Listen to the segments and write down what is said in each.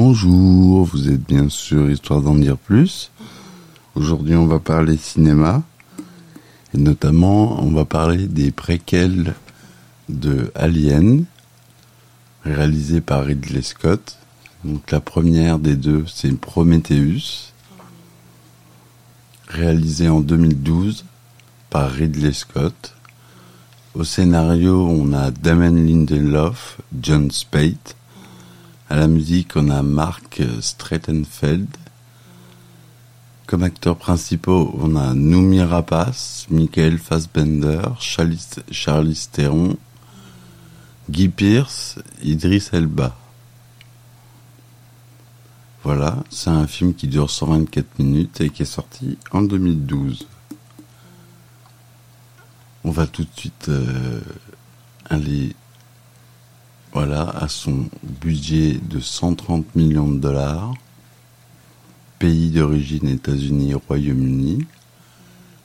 Bonjour, vous êtes bien sûr Histoire d'en dire plus. Aujourd'hui on va parler cinéma. Et notamment on va parler des préquels de Alien, réalisés par Ridley Scott. Donc la première des deux c'est Prometheus, réalisé en 2012 par Ridley Scott. Au scénario, on a Damon Lindelof, John Spade. À la musique, on a Mark Strattenfeld. Comme acteurs principaux, on a Noumi Rapace, Michael Fassbender, Charlize, Charlize Guy Pearce, Idris Elba. Voilà, c'est un film qui dure 124 minutes et qui est sorti en 2012. On va tout de suite euh, aller voilà, à son budget de 130 millions de dollars, pays d'origine États-Unis Royaume-Uni,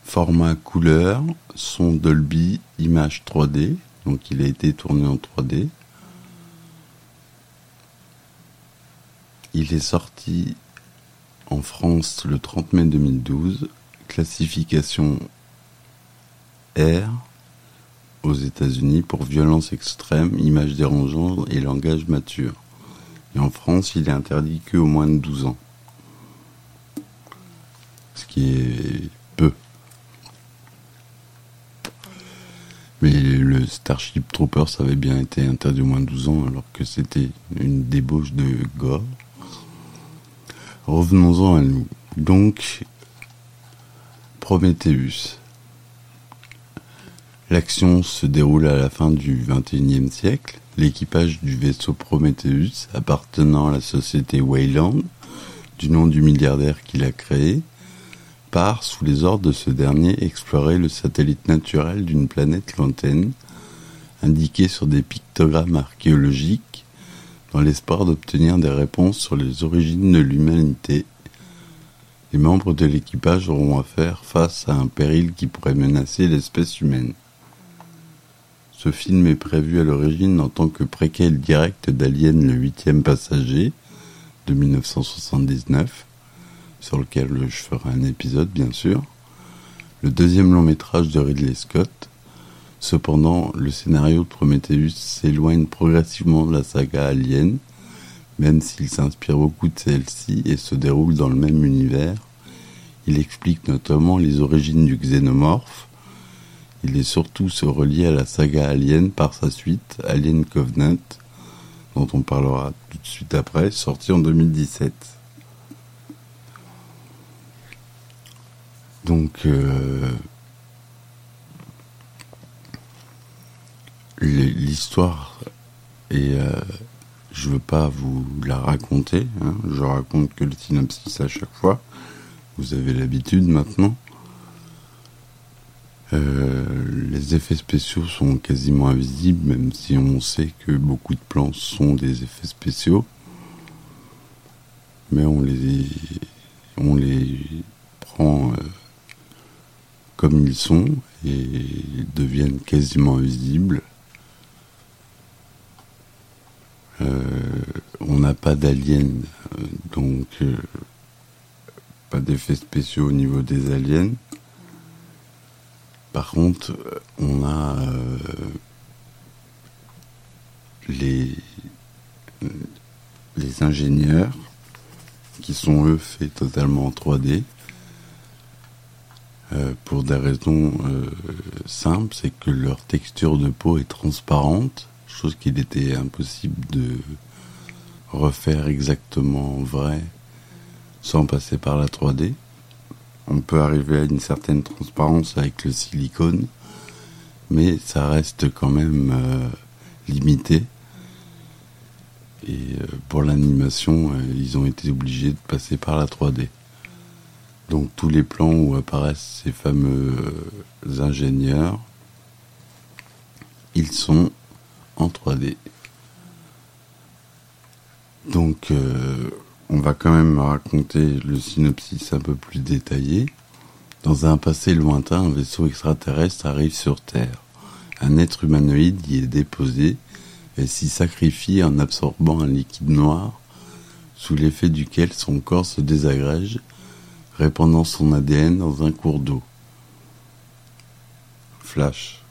format couleur, son Dolby, image 3D, donc il a été tourné en 3D. Il est sorti en France le 30 mai 2012, classification R aux États-Unis pour violence extrême, images dérangeantes et langage mature. Et en France, il est interdit qu'au moins de 12 ans. Ce qui est peu. Mais le Starship Trooper, ça avait bien été interdit au moins de 12 ans alors que c'était une débauche de gore. Revenons-en à nous. Donc, Prometheus. L'action se déroule à la fin du XXIe siècle. L'équipage du vaisseau Prometheus, appartenant à la société Wayland, du nom du milliardaire qui l'a créé, part sous les ordres de ce dernier explorer le satellite naturel d'une planète lointaine, indiqué sur des pictogrammes archéologiques, dans l'espoir d'obtenir des réponses sur les origines de l'humanité. Les membres de l'équipage auront à faire face à un péril qui pourrait menacer l'espèce humaine. Ce film est prévu à l'origine en tant que préquel direct d'Alien le huitième passager de 1979, sur lequel je ferai un épisode bien sûr, le deuxième long métrage de Ridley Scott. Cependant, le scénario de Prometheus s'éloigne progressivement de la saga Alien, même s'il s'inspire beaucoup de celle-ci et se déroule dans le même univers. Il explique notamment les origines du xénomorphe, il est surtout se relier à la saga Alien par sa suite, Alien Covenant, dont on parlera tout de suite après, sorti en 2017. Donc, euh, l'histoire, et euh, je veux pas vous la raconter, hein, je raconte que le synopsis à chaque fois, vous avez l'habitude maintenant. Euh, les effets spéciaux sont quasiment invisibles, même si on sait que beaucoup de plans sont des effets spéciaux. Mais on les, prend euh, comme ils sont et ils deviennent quasiment invisibles. Euh, on n'a pas d'aliens, donc pas d'effets spéciaux au niveau des aliens. Par contre, on a euh, les, ingénieurs qui sont eux faits totalement en 3D euh, pour des raisons euh, simples, c'est que leur texture de peau est transparente, chose qu'il était impossible de refaire exactement vrai sans passer par la 3D on peut arriver à une certaine transparence avec le silicone, mais ça reste quand même euh, limité. Et euh, pour l'animation, euh, ils ont été obligés de passer par la 3D. Donc tous les plans où apparaissent ces fameux ingénieurs, ils sont en 3D. Donc on va quand même raconter le synopsis un peu plus détaillé. Dans un passé lointain, un vaisseau extraterrestre arrive sur Terre. Un être humanoïde y est déposé et s'y sacrifie en absorbant un liquide noir sous l'effet duquel son corps se désagrège, répandant son ADN dans un cours d'eau. Flash.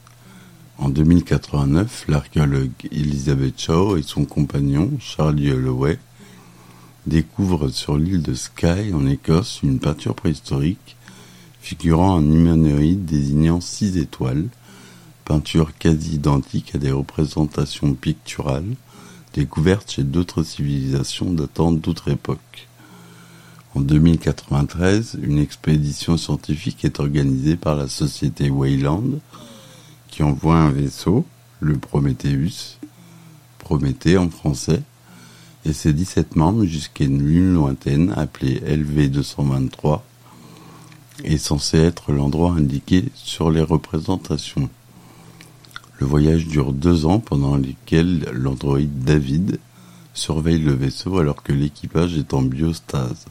En 2089, l'archéologue Elizabeth Shaw et son compagnon Charlie Holloway découvrent sur l'île de Skye en Écosse une peinture préhistorique figurant un humanoïde désignant six étoiles, peinture quasi identique à des représentations picturales découvertes chez d'autres civilisations datant d'autres époques. En 2093, une expédition scientifique est organisée par la société Wayland qui envoie un vaisseau, le Prometheus, Prométhée en français, et ses 17 membres jusqu'à une lune lointaine appelée LV223 est censé être l'endroit indiqué sur les représentations. Le voyage dure deux ans pendant lesquels l'androïde David surveille le vaisseau alors que l'équipage est en biostase.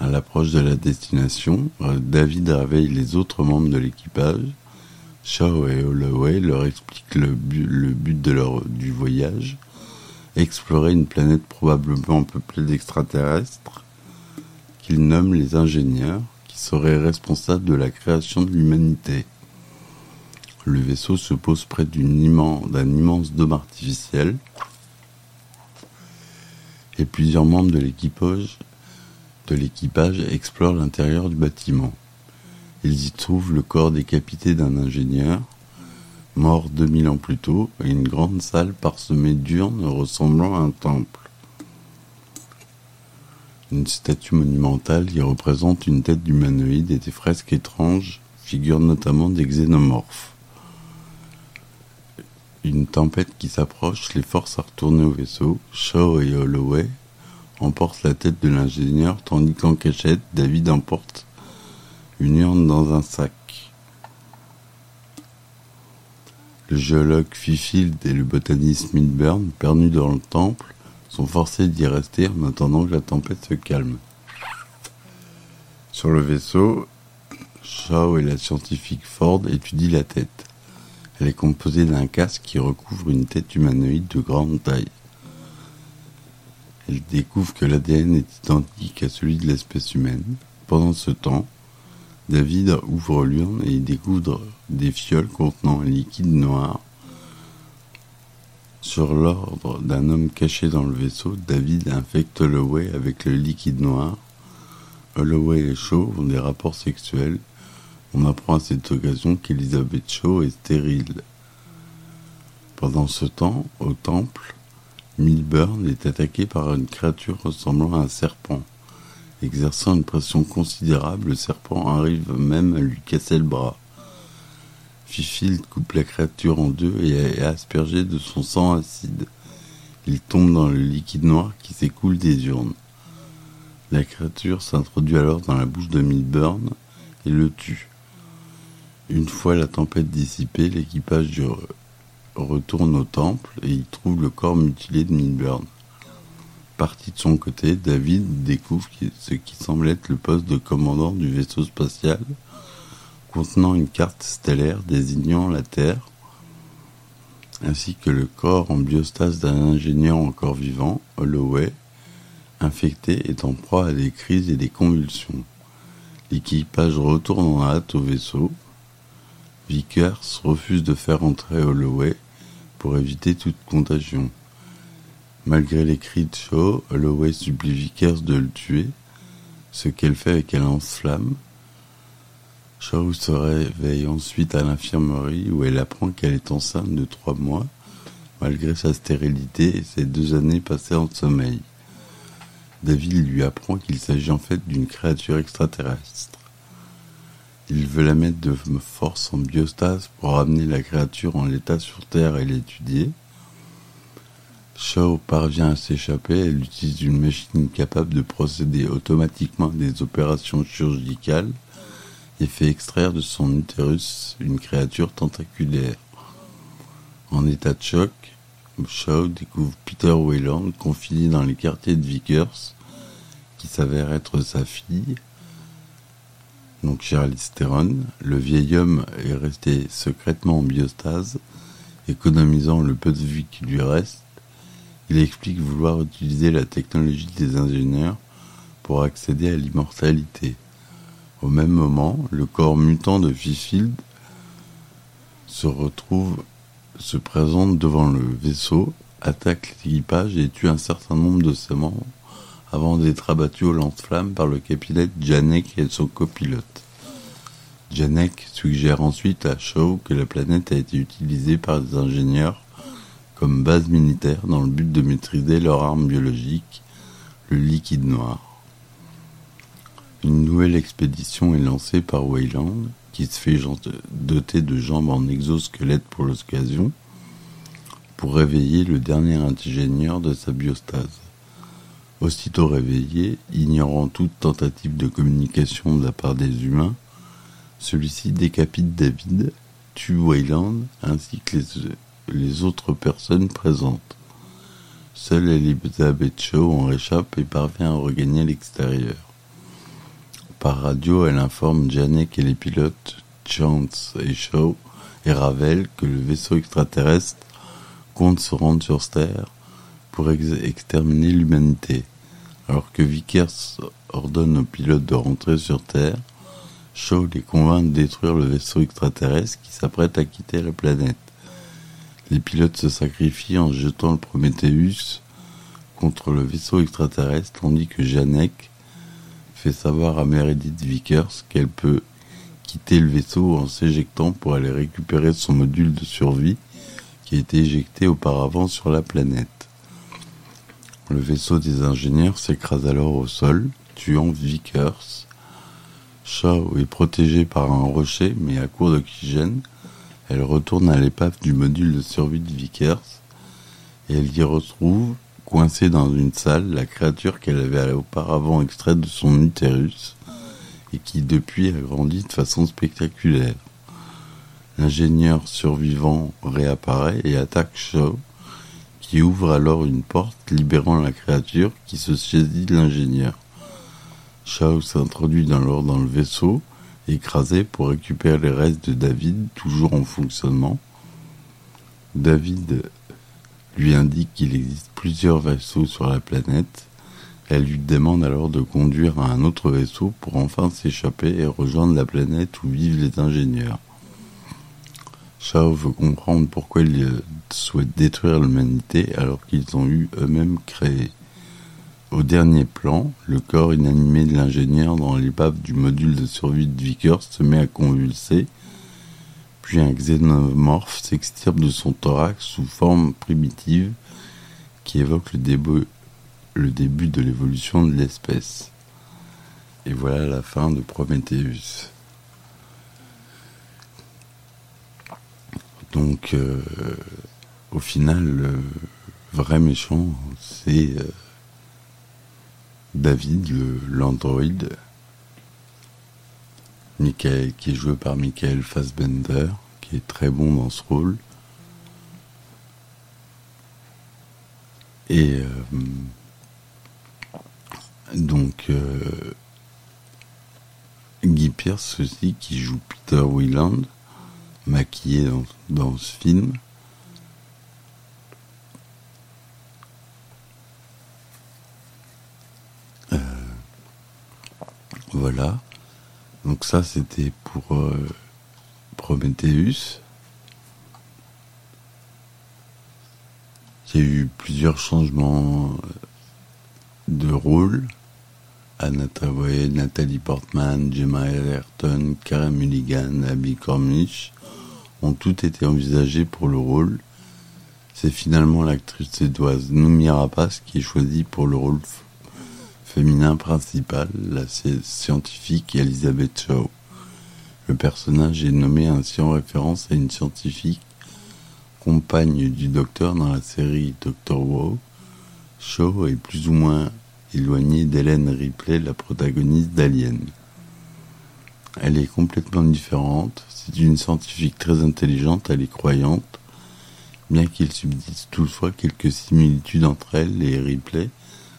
À l'approche de la destination, David réveille les autres membres de l'équipage. Shaw et Holloway leur expliquent le but, du voyage, explorer une planète probablement peuplée d'extraterrestres, qu'ils nomment les ingénieurs, qui seraient responsables de la création de l'humanité. Le vaisseau se pose près d'un immense, dôme artificiel et plusieurs membres de l'équipage explorent l'intérieur du bâtiment. Ils y trouvent le corps décapité d'un ingénieur, mort 2000 ans plus tôt, une grande salle parsemée d'urnes ressemblant à un temple. Une statue monumentale y représente une tête d'humanoïde et des fresques étranges figurent notamment des xénomorphes. Une tempête qui s'approche les force à retourner au vaisseau. Shaw et Holloway emporte la tête de l'ingénieur, tandis qu'en cachette, David emporte une urne dans un sac. Le géologue Fifield et le botaniste Milburn, perdus dans le temple, sont forcés d'y rester en attendant que la tempête se calme. Sur le vaisseau, Shaw et la scientifique Ford étudient la tête. Elle est composée d'un casque qui recouvre une tête humanoïde de grande taille. Elle découvre que l'ADN est identique à celui de l'espèce humaine. Pendant ce temps, David ouvre l'urne et y découvre des fioles contenant un liquide noir. Sur l'ordre d'un homme caché dans le vaisseau, David infecte Holloway avec le liquide noir. Holloway et Shaw ont des rapports sexuels. On apprend à cette occasion qu'Elizabeth Shaw est stérile. Pendant ce temps, au temple, Milburn est attaqué par une créature ressemblant à un serpent. Exerçant une pression considérable, le serpent arrive même à lui casser le bras. Fifield coupe la créature en deux et est aspergé de son sang acide. Il tombe dans le liquide noir qui s'écoule des urnes. La créature s'introduit alors dans la bouche de Milburn et le tue. Une fois la tempête dissipée, l'équipage retourne au temple et y trouve le corps mutilé de Milburn. Parti de son côté, David découvre ce qui semble être le poste de commandant du vaisseau spatial contenant une carte stellaire désignant la Terre, ainsi que le corps en biostase d'un ingénieur encore vivant, Holloway, infecté et en proie à des crises et des convulsions. L'équipage retourne en hâte au vaisseau. Vickers refuse de faire entrer Holloway pour éviter toute contagion. Malgré les cris de Shaw, Holloway supplie Vickers de le tuer, ce qu'elle fait avec un lance-flamme. Shaw se réveille ensuite à l'infirmerie où elle apprend qu'elle est enceinte de trois mois, malgré sa stérilité et ses deux années passées en sommeil. David lui apprend qu'il s'agit en fait d'une créature extraterrestre. Il veut la mettre de force en biostase pour ramener la créature en l'état sur Terre et l'étudier. Shaw parvient à s'échapper, elle utilise une machine capable de procéder automatiquement à des opérations chirurgicales et fait extraire de son utérus une créature tentaculaire. En état de choc, Shaw découvre Peter Wayland confiné dans les quartiers de Vickers, qui s'avère être sa fille, donc Charlize Theron, le vieil homme est resté secrètement en biostase, économisant le peu de vie qui lui reste, Il explique vouloir utiliser la technologie des ingénieurs pour accéder à l'immortalité. Au même moment, le corps mutant de Fifield se retrouve, se présente devant le vaisseau, attaque l'équipage et tue un certain nombre de ses membres avant d'être abattu au lance-flammes par le capitaine Janek et son copilote. Janek suggère ensuite à Shaw que la planète a été utilisée par des ingénieurs comme base militaire dans le but de maîtriser leur arme biologique, le liquide noir. Une nouvelle expédition est lancée par Weyland, qui se fait doter de jambes en exosquelette pour l'occasion, pour réveiller le dernier ingénieur de sa biostase. Aussitôt réveillé, ignorant toute tentative de communication de la part des humains, celui-ci décapite David, tue Wayland ainsi que les, autres personnes présentes. Seule Elizabeth Shaw en réchappe et parvient à regagner l'extérieur. Par radio, elle informe Janek et les pilotes Chance et Shaw et Ravel que le vaisseau extraterrestre compte se rendre sur Terre pour exterminer l'humanité. Alors que Vickers ordonne aux pilotes de rentrer sur Terre, Shaw les convainc de détruire le vaisseau extraterrestre qui s'apprête à quitter la planète. Les pilotes se sacrifient en jetant le Prometheus contre le vaisseau extraterrestre tandis que Janek fait savoir à Meredith Vickers qu'elle peut quitter le vaisseau en s'éjectant pour aller récupérer son module de survie qui a été éjecté auparavant sur la planète. Le vaisseau des ingénieurs s'écrase alors au sol, tuant Vickers. Shaw est protégée par un rocher, mais à court d'oxygène, elle retourne à l'épave du module de survie de Vickers et elle y retrouve, coincée dans une salle, la créature qu'elle avait auparavant extraite de son utérus et qui depuis a grandi de façon spectaculaire. L'ingénieur survivant réapparaît et attaque Shaw, qui ouvre alors une porte libérant la créature qui se saisit de l'ingénieur. Shaw s'introduit dans, dans le vaisseau, écrasé pour récupérer les restes de David, toujours en fonctionnement. David lui indique qu'il existe plusieurs vaisseaux sur la planète. Elle lui demande alors de conduire à un autre vaisseau pour enfin s'échapper et rejoindre la planète où vivent les ingénieurs. Shaw veut comprendre pourquoi ils souhaitent détruire l'humanité alors qu'ils ont eu eux-mêmes créé. Au dernier plan, le corps inanimé de l'ingénieur dans l'épave du module de survie de Vickers se met à convulser, puis un xénomorphe s'extirpe de son thorax sous forme primitive qui évoque le début, de l'évolution de l'espèce. Et voilà la fin de Prometheus. Donc, euh, au final, le vrai méchant, c'est euh, David, l'android, qui est joué par Michael Fassbender, qui est très bon dans ce rôle. Et euh, donc, Guy Pierce aussi, qui joue Peter Wieland maquillé dans, ce film. Euh, voilà. Donc ça, c'était pour euh, Prometheus. Il y eu plusieurs changements de rôle. Anna Nathalie Portman, Gemma Ayrton, Karen Mulligan, Abby Cornish ont toutes été envisagées pour le rôle. C'est finalement l'actrice suédoise Noomi Rapace qui est choisie pour le rôle féminin principal, la scientifique Elizabeth Shaw. Le personnage est nommé ainsi en référence à une scientifique compagne du docteur dans la série Doctor Who. Shaw est plus ou moins éloignée d'Hélène Ripley, la protagoniste d'Alien. Elle est complètement différente, c'est une scientifique très intelligente, elle est croyante, bien qu'il subsiste toutefois quelques similitudes entre elle et Ripley.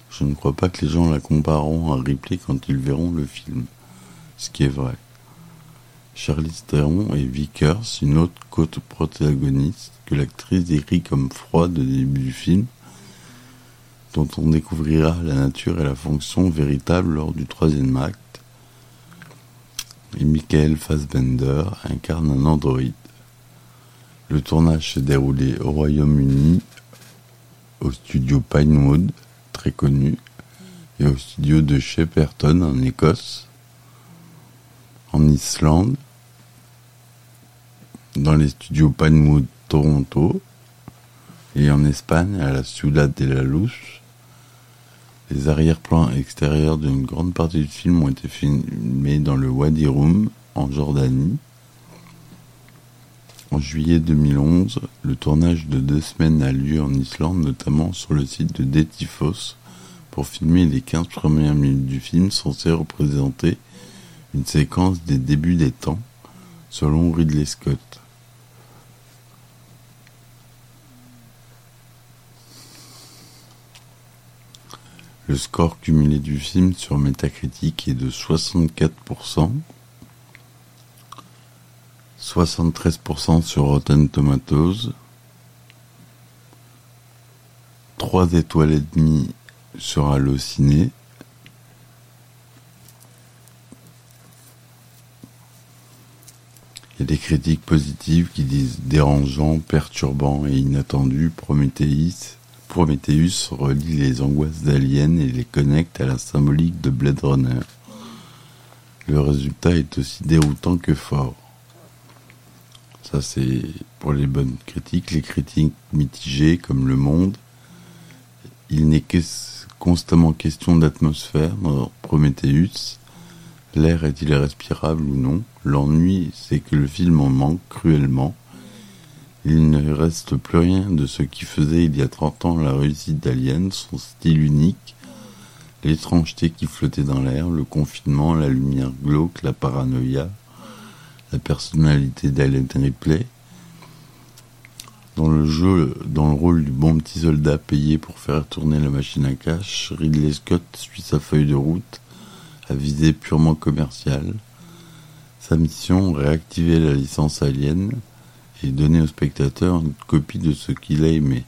Je ne crois pas que les gens la compareront à Ripley quand ils verront le film, ce qui est vrai. Charlize Theron et Vickers, une autre côte protagoniste que l'actrice décrit comme froide au début du film, dont on découvrira la nature et la fonction véritable lors du troisième acte. Et Michael Fassbender incarne un androïde. Le tournage s'est déroulé au Royaume-Uni, au studio Pinewood, très connu, et au studio de Shepperton en Écosse, en Islande, dans les studios Pinewood Toronto, et en Espagne à la Ciudad de la Luz. Les arrière-plans extérieurs d'une grande partie du film ont été filmés dans le Wadi Rum, en Jordanie. En juillet 2011, le tournage de deux semaines a lieu en Islande, notamment sur le site de Detifos, pour filmer les 15 premières minutes du film censé représenter une séquence des débuts des temps, selon Ridley Scott. Le score cumulé du film sur Metacritic est de 64%, 73% sur Rotten Tomatoes, 3 étoiles et demie sur Allociné, Il y a des critiques positives qui disent dérangeant, perturbant et inattendu, Prometheus Prometheus relie les angoisses d'Alien et les connecte à la symbolique de Blade Runner. Le résultat est aussi déroutant que fort. Ça, c'est pour les bonnes critiques. Les critiques mitigées, comme Le Monde, il n'est que constamment question d'atmosphère dans Prometheus. L'air est-il respirable ou non? L'ennui, c'est que le film en manque cruellement il ne reste plus rien de ce qui faisait il y a 30 ans la réussite d'Alien, son style unique, l'étrangeté qui flottait dans l'air, le confinement, la lumière glauque, la paranoïa, la personnalité d'Alien Ripley. Dans le jeu, dans le rôle du bon petit soldat payé pour faire tourner la machine à cash, Ridley Scott suit sa feuille de route à visée purement commerciale. Sa mission, réactiver la licence Alien, et donner au spectateur une copie de ce qu'il a aimé,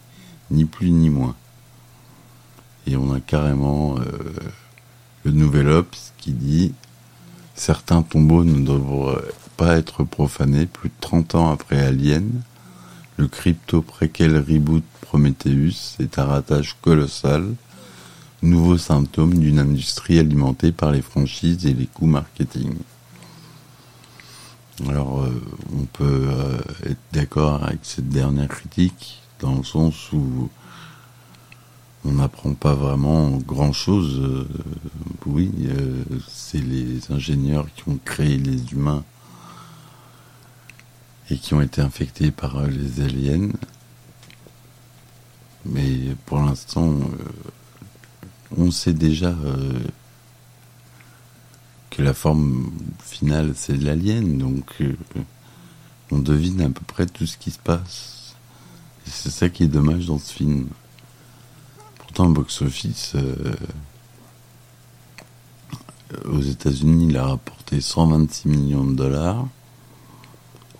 ni plus ni moins. Et on a carrément euh, le nouvel Ops qui dit certains tombeaux ne devraient pas être profanés plus de 30 ans après Alien. Le crypto préquel reboot Prometheus est un ratage colossal, nouveau symptôme d'une industrie alimentée par les franchises et les coûts marketing. Alors, euh, on peut euh, être d'accord avec cette dernière critique, dans le sens où on n'apprend pas vraiment grand-chose. Euh, oui, c'est les ingénieurs qui ont créé les humains et qui ont été infectés par les aliens. Mais pour l'instant, on sait déjà que la forme finale c'est l'alien, donc euh, on devine à peu près tout ce qui se passe. Et c'est ça qui est dommage dans ce film. Pourtant, box-office, euh, aux États-Unis, il a rapporté 126 millions de dollars.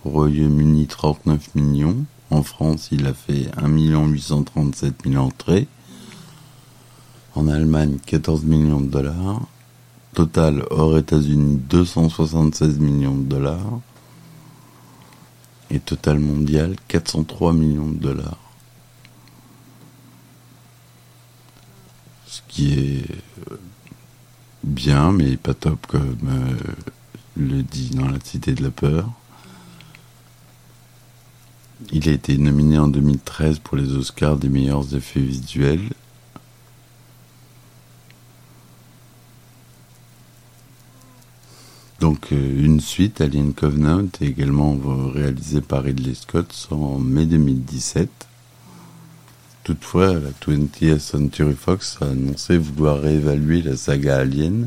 Au Royaume-Uni, 39 millions. En France, il a fait 1 837 000 entrées. En Allemagne, 14 millions de dollars. Total hors États-Unis 276 millions de dollars. Et total mondial 403 millions de dollars. Ce qui est bien, mais pas top comme euh, le dit dans La Cité de la Peur. Il a été nominé en 2013 pour les Oscars des meilleurs effets visuels Donc euh, une suite, Alien Covenant, également réalisée par Ridley Scott en mai 2017. Toutefois, la 20th Century Fox a annoncé vouloir réévaluer la saga Alien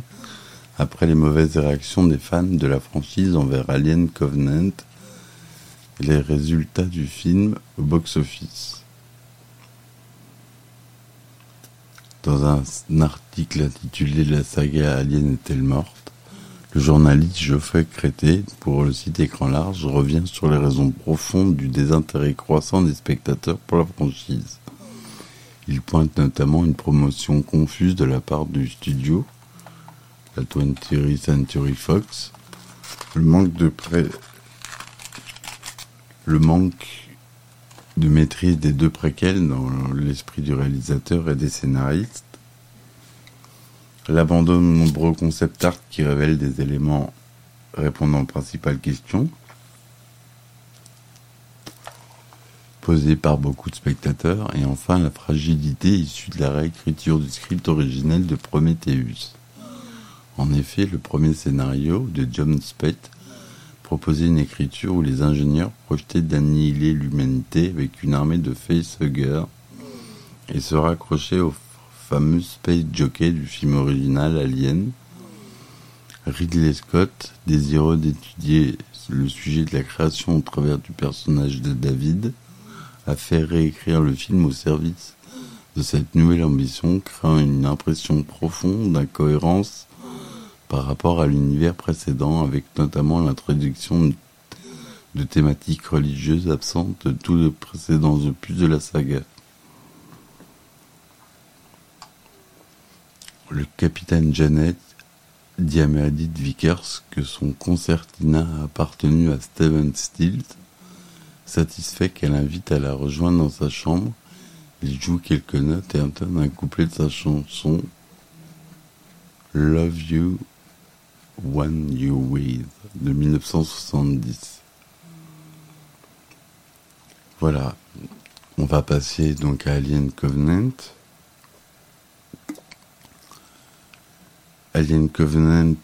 après les mauvaises réactions des fans de la franchise envers Alien Covenant les résultats du film au box-office. Dans un article intitulé La saga Alien est-elle morte le journaliste Geoffrey Crété, pour le site Écran Large, revient sur les raisons profondes du désintérêt croissant des spectateurs pour la franchise. Il pointe notamment une promotion confuse de la part du studio, la 20th Century Fox, le manque de pré... le manque de maîtrise des deux préquels dans l'esprit du réalisateur et des scénaristes, l'abandon de nombreux concept art qui révèlent des éléments répondant aux principales questions, posées par beaucoup de spectateurs, et enfin la fragilité issue de la réécriture du script originel de Prometheus. En effet, le premier scénario de John Spate proposait une écriture où les ingénieurs projetaient d'annihiler l'humanité avec une armée de facehuggers et se raccrochaient au fameux space jockey du film original Alien. Ridley Scott, désireux d'étudier le sujet de la création au travers du personnage de David, a fait réécrire le film au service de cette nouvelle ambition, créant une impression profonde d'incohérence par rapport à l'univers précédent, avec notamment l'introduction de thématiques religieuses absentes de tous les précédents opus de la saga. Le capitaine Janet dit à Meredith Vickers que son concertina a appartenu à Steven Stills. Satisfait qu'elle invite à la rejoindre dans sa chambre, il joue quelques notes et entame un couplet de sa chanson Love You One You With de 1970. Voilà, on va passer donc à Alien Covenant. Alien Covenant,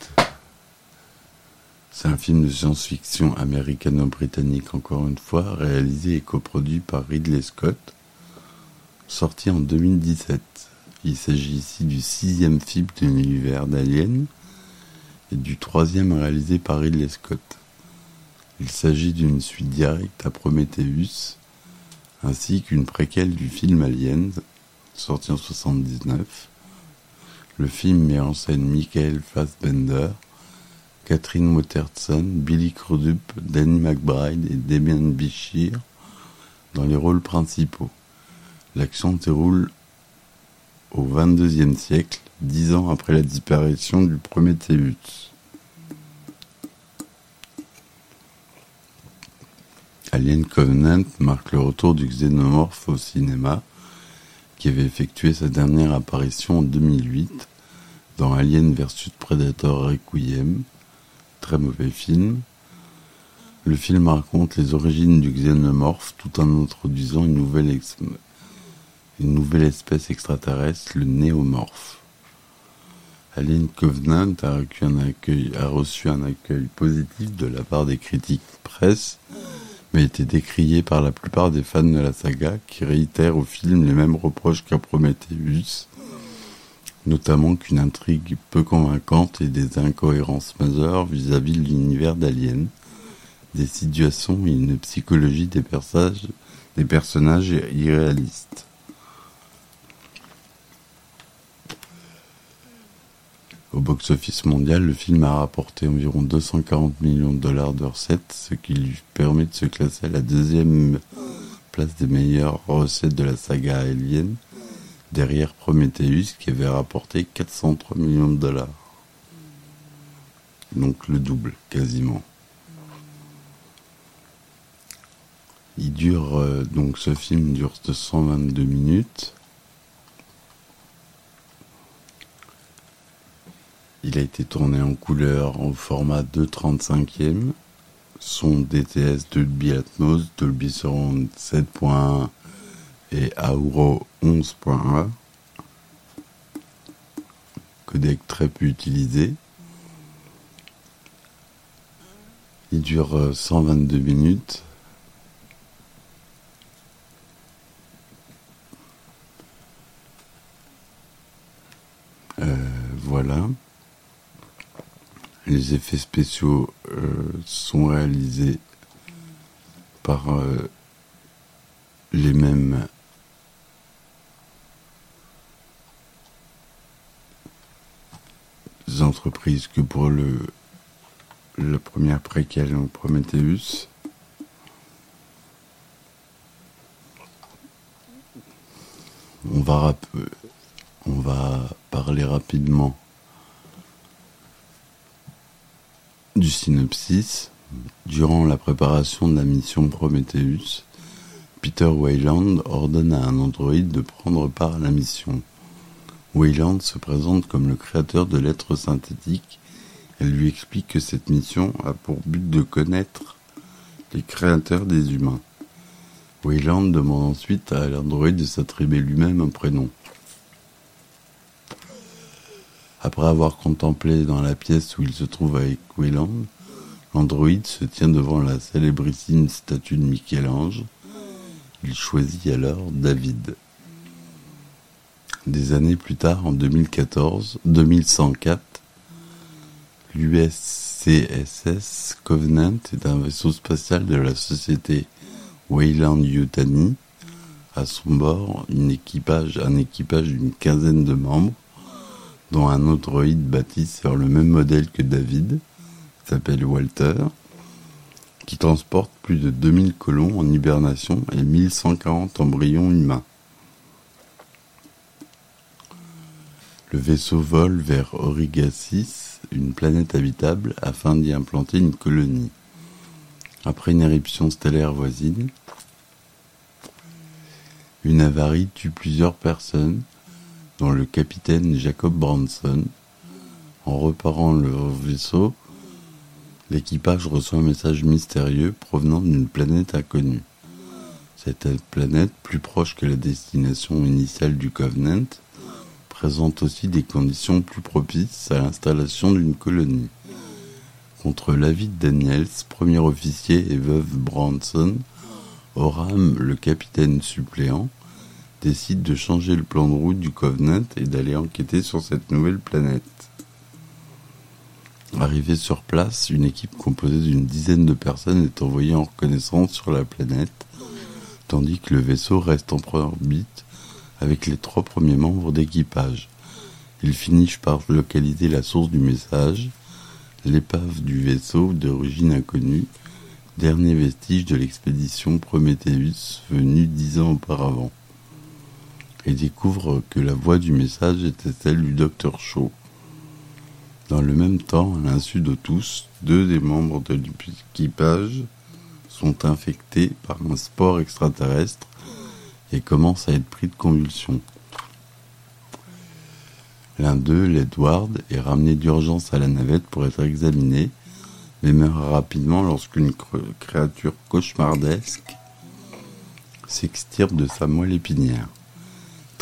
c'est un film de science-fiction américano-britannique encore une fois, réalisé et coproduit par Ridley Scott, sorti en 2017. Il s'agit ici du sixième film de l'univers d'Alien et du troisième réalisé par Ridley Scott. Il s'agit d'une suite directe à Prometheus, ainsi qu'une préquelle du film Alien, sorti en 79. Le film met en scène Michael Fassbender, Catherine Waterston, Billy Crudup, Danny McBride et Damien Bichir dans les rôles principaux. L'action se déroule au XXIIe siècle, dix ans après la disparition du Prometheus. Alien Covenant marque le retour du xénomorphe au cinéma, qui avait effectué sa dernière apparition en 2008 dans Alien vs Predator Requiem, très mauvais film. Le film raconte les origines du xénomorphe tout en introduisant une nouvelle espèce extraterrestre, le néomorphe. Alien Covenant a reçu, un accueil, a positif de la part des critiques presse mais été décrié par la plupart des fans de la saga qui réitèrent au film les mêmes reproches qu'à Prometheus, notamment qu'une intrigue peu convaincante et des incohérences majeures vis-à-vis de l'univers d'Alien, des situations et une psychologie des personnages irréalistes. Au box-office mondial, le film a rapporté environ 240 millions de dollars de recettes, ce qui lui permet de se classer à la deuxième place des meilleures recettes de la saga Alien, derrière Prometheus qui avait rapporté 403 millions de dollars. Donc le double, quasiment. Il dure, euh, donc ce film dure 122 minutes. Il a été tourné en couleur au format 2.35e, son DTS Dolby Atmos, Dolby Surround 7.1 et Auro 11.1. Codec très peu utilisé. Il dure 122 euh, minutes. Euh, voilà. Les effets spéciaux euh, sont réalisés par euh, les mêmes entreprises que pour le la première préquelle Prometheus. on va, on va parler rapidement du synopsis. Durant la préparation de la mission Prometheus, Peter Wayland ordonne à un androïde de prendre part à la mission. Wayland se présente comme le créateur de l'être synthétique. Elle lui explique que cette mission a pour but de connaître les créateurs des humains. Wayland demande ensuite à l'androïde de s'attribuer lui-même un prénom. Après avoir contemplé dans la pièce où il se trouve avec Wayland, l'androïde se tient devant la célébrissime statue de Michel-Ange. Il choisit alors David. Des années plus tard, en 2014, 2104, l'USCSS Covenant est un vaisseau spatial de la société Wayland Yutani. À son bord, un équipage d'une quinzaine de membres, dont un androïde bâti sur le même modèle que David, s'appelle Walter, qui transporte plus de 2000 colons en hibernation et 1140 embryons humains. Le vaisseau vole vers 6, une planète habitable, afin d'y implanter une colonie. Après une éruption stellaire voisine, une avarie tue plusieurs personnes, dont le capitaine Jacob Branson. En reparant le vaisseau, l'équipage reçoit un message mystérieux provenant d'une planète inconnue. Cette planète, plus proche que la destination initiale du Covenant, présente aussi des conditions plus propices à l'installation d'une colonie. Contre l'avis de Daniels, premier officier et veuve Branson, Oram, le capitaine suppléant, décide de changer le plan de route du Covenant et d'aller enquêter sur cette nouvelle planète. Arrivé sur place, une équipe composée d'une dizaine de personnes est envoyée en reconnaissance sur la planète, tandis que le vaisseau reste en orbite avec les trois premiers membres d'équipage. Ils finissent par localiser la source du message, l'épave du vaisseau d'origine inconnue, dernier vestige de l'expédition Prometheus venue dix ans auparavant, et découvrent que la voix du message était celle du docteur Shaw. Dans le même temps, à l'insu de tous, deux des membres de l'équipage sont infectés par un sport extraterrestre et commencent à être pris de convulsions. L'un d'eux, l'Edward, est ramené d'urgence à la navette pour être examiné, mais meurt rapidement lorsqu'une créature cauchemardesque s'extirpe de sa moelle épinière.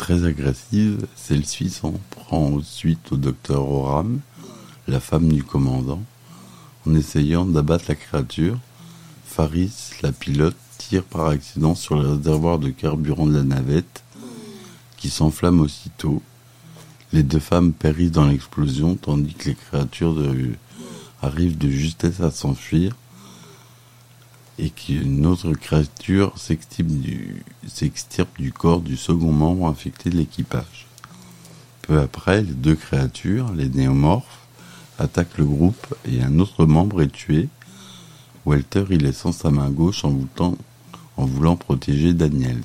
Très agressive, celle-ci s'en prend ensuite au docteur Oram, la femme du commandant, en essayant d'abattre la créature. Faris, la pilote, tire par accident sur le réservoir de carburant de la navette, qui s'enflamme aussitôt. Les deux femmes périssent dans l'explosion, tandis que les créatures de arrive de justesse à s'enfuir et qu'une autre créature s'extirpe du, corps du second membre infecté de l'équipage. Peu après, les deux créatures, les néomorphes, attaquent le groupe et un autre membre est tué. Walter y laissant sa main gauche en voulant, en voulant protéger Daniels.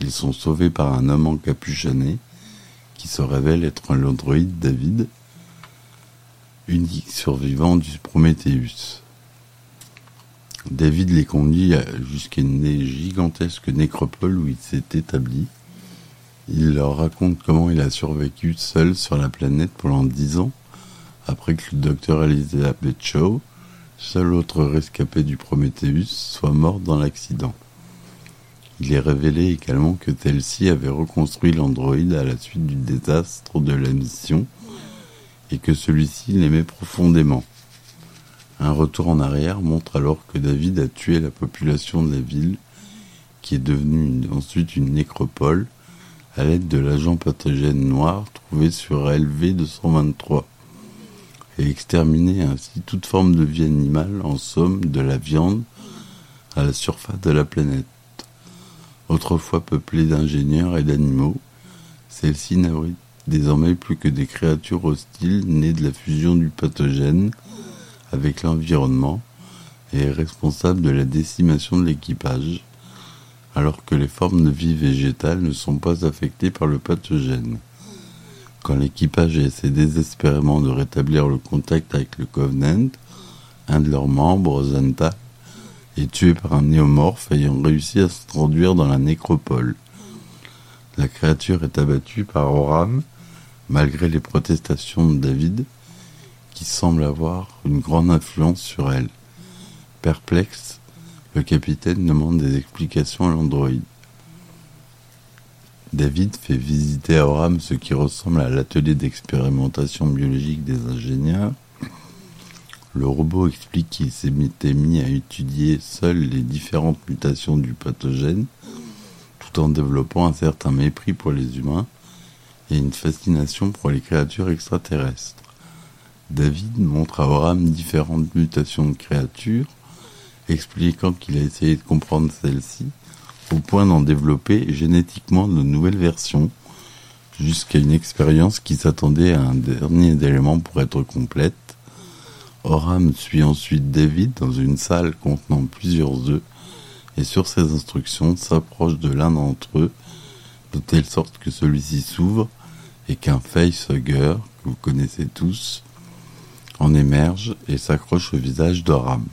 Ils sont sauvés par un homme encapuchonné qui se révèle être un androïde David unique survivant du Prométhéeus. David les conduit jusqu'à une gigantesque nécropole où il s'est établi. Il leur raconte comment il a survécu seul sur la planète pendant dix ans, après que le docteur Elizabeth Shaw, seul autre rescapé du Prométhéeus, soit mort dans l'accident. Il est révélé également que celle-ci avait reconstruit l'androïde à la suite du désastre de la mission et que celui-ci l'aimait profondément. Un retour en arrière montre alors que David a tué la population de la ville, qui est devenue ensuite une nécropole, à l'aide de l'agent pathogène noir trouvé sur LV 223, et exterminé ainsi toute forme de vie animale, en somme de la viande, à la surface de la planète. Autrefois peuplée d'ingénieurs et d'animaux, celle-ci n'abrite désormais plus que des créatures hostiles nées de la fusion du pathogène avec l'environnement et est responsable de la décimation de l'équipage, alors que les formes de vie végétales ne sont pas affectées par le pathogène. Quand l'équipage essaie désespérément de rétablir le contact avec le Covenant, un de leurs membres, Zanta, est tué par un néomorphe ayant réussi à s'introduire dans la nécropole. La créature est abattue par Oram, malgré les protestations de David, qui semble avoir une grande influence sur elle. Perplexe, le capitaine demande des explications à l'androïde. David fait visiter à Oram ce qui ressemble à l'atelier d'expérimentation biologique des ingénieurs le robot explique qu'il s'était mis à étudier seul les différentes mutations du pathogène, tout en développant un certain mépris pour les humains et une fascination pour les créatures extraterrestres. David montre à Oram différentes mutations de créatures, expliquant qu'il a essayé de comprendre celles-ci au point d'en développer génétiquement de nouvelles versions, jusqu'à une expérience qui s'attendait à un dernier élément pour être complète, Oram suit ensuite David dans une salle contenant plusieurs œufs et sur ses instructions s'approche de l'un d'entre eux de telle sorte que celui-ci s'ouvre et qu'un facehugger, que vous connaissez tous, en émerge et s'accroche au visage d'Oram.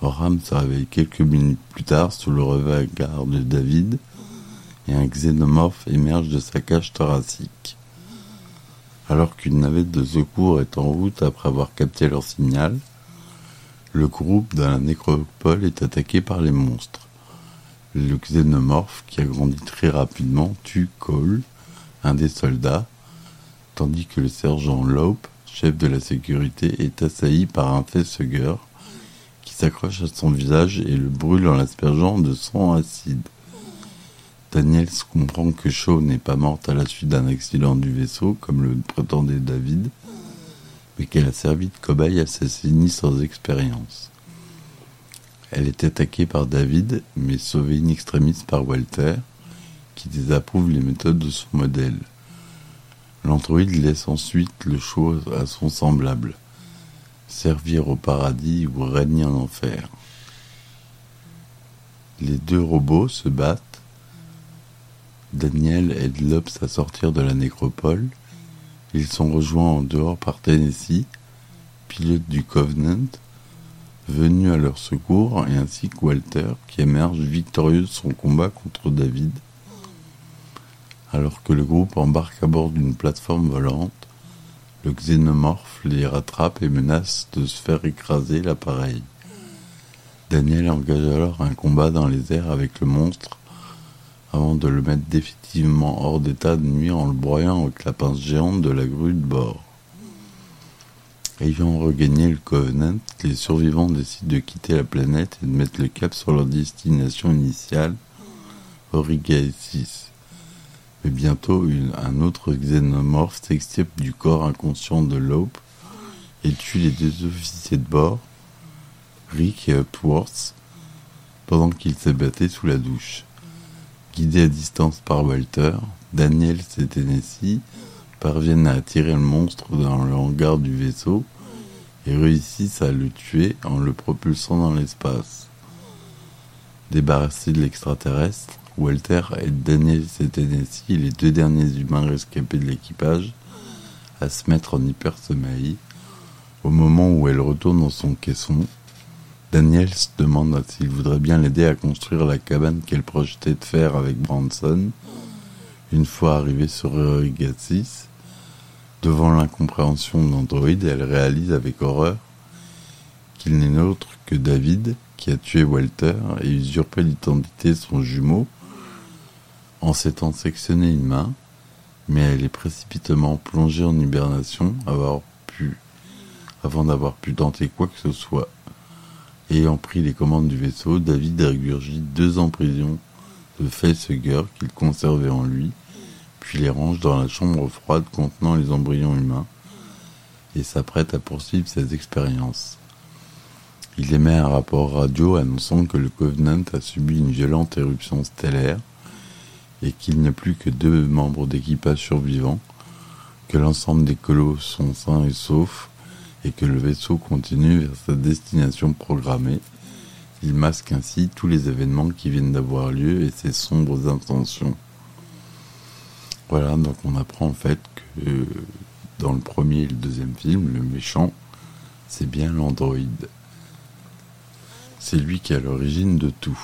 Oram se réveille quelques minutes plus tard sous le regard de David et un xénomorphe émerge de sa cage thoracique alors qu'une navette de secours est en route après avoir capté leur signal. Le groupe dans la nécropole est attaqué par les monstres. Le xénomorphe, qui a grandi très rapidement, tue Cole, un des soldats, tandis que le sergent Lope, chef de la sécurité, est assailli par un facehugger qui s'accroche à son visage et le brûle en l'aspergeant de sang acide. Daniels comprend que Shaw n'est pas morte à la suite d'un accident du vaisseau, comme le prétendait David, mais qu'elle a servi de cobaye assassinée sans expérience. Elle est attaquée par David, mais sauvée in extremis par Walter, qui désapprouve les méthodes de son modèle. L'androïde laisse ensuite le choix à son semblable, servir au paradis ou régner en enfer. Les deux robots se battent Daniel aide Lobs à sortir de la nécropole. Ils sont rejoints en dehors par Tennessee, pilote du Covenant, venu à leur secours, et ainsi que Walter, qui émerge victorieux de son combat contre David. Alors que le groupe embarque à bord d'une plateforme volante, le xénomorphe les rattrape et menace de se faire écraser l'appareil. Daniel engage alors un combat dans les airs avec le monstre avant de le mettre définitivement hors d'état de nuire en le broyant avec la pince géante de la grue de bord. Ayant regagné le Covenant, les survivants décident de quitter la planète et de mettre le cap sur leur destination initiale, Origae 6. Mais bientôt, un autre xénomorphe s'extirpe du corps inconscient de Lope et tue les deux officiers de bord, Rick et Upworth, pendant qu'ils se battaient sous la douche. Guidés à distance par Walter, Daniel et Tennessee parviennent à attirer le monstre dans le hangar du vaisseau et réussissent à le tuer en le propulsant dans l'espace. Débarrassés de l'extraterrestre, Walter aide Daniel et Tennessee, les deux derniers humains rescapés de l'équipage, à se mettre en hypersommeil au moment où elle retourne dans son caisson Daniel se demande s'il voudrait bien l'aider à construire la cabane qu'elle projetait de faire avec Branson. Une fois arrivée sur Eurigatis, devant l'incompréhension d'Android, elle réalise avec horreur qu'il n'est autre que David qui a tué Walter et usurpé l'identité de son jumeau en s'étant sectionné une main, mais elle est précipitamment plongée en hibernation avant d'avoir pu tenter quoi que ce soit. Ayant pris les commandes du vaisseau, David régurgite deux ans prison de facehugger qu'il conservait en lui, puis les range dans la chambre froide contenant les embryons humains, et s'apprête à poursuivre ses expériences. Il émet un rapport radio annonçant que le Covenant a subi une violente éruption stellaire et qu'il n'y a plus que deux membres d'équipage survivants, que l'ensemble des colos sont sains et saufs et que le vaisseau continue vers sa destination programmée, Il masque ainsi tous les événements qui viennent d'avoir lieu et ses sombres intentions. Voilà, donc on apprend en fait que dans le premier et le deuxième film, le méchant, c'est bien l'androïde. C'est lui qui est à l'origine de tout.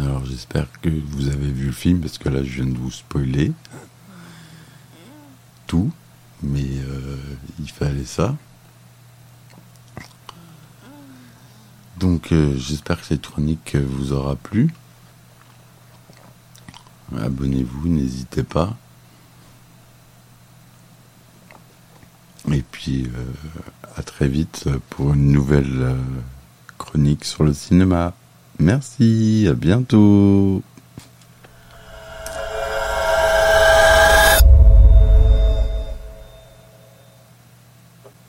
Alors j'espère que vous avez vu le film parce que là je viens de vous spoiler tout, mais euh, il fallait ça. Donc euh, j'espère que cette chronique vous aura plu. Abonnez-vous, n'hésitez pas. Et puis euh, à très vite pour une nouvelle chronique sur le cinéma. Merci, à bientôt.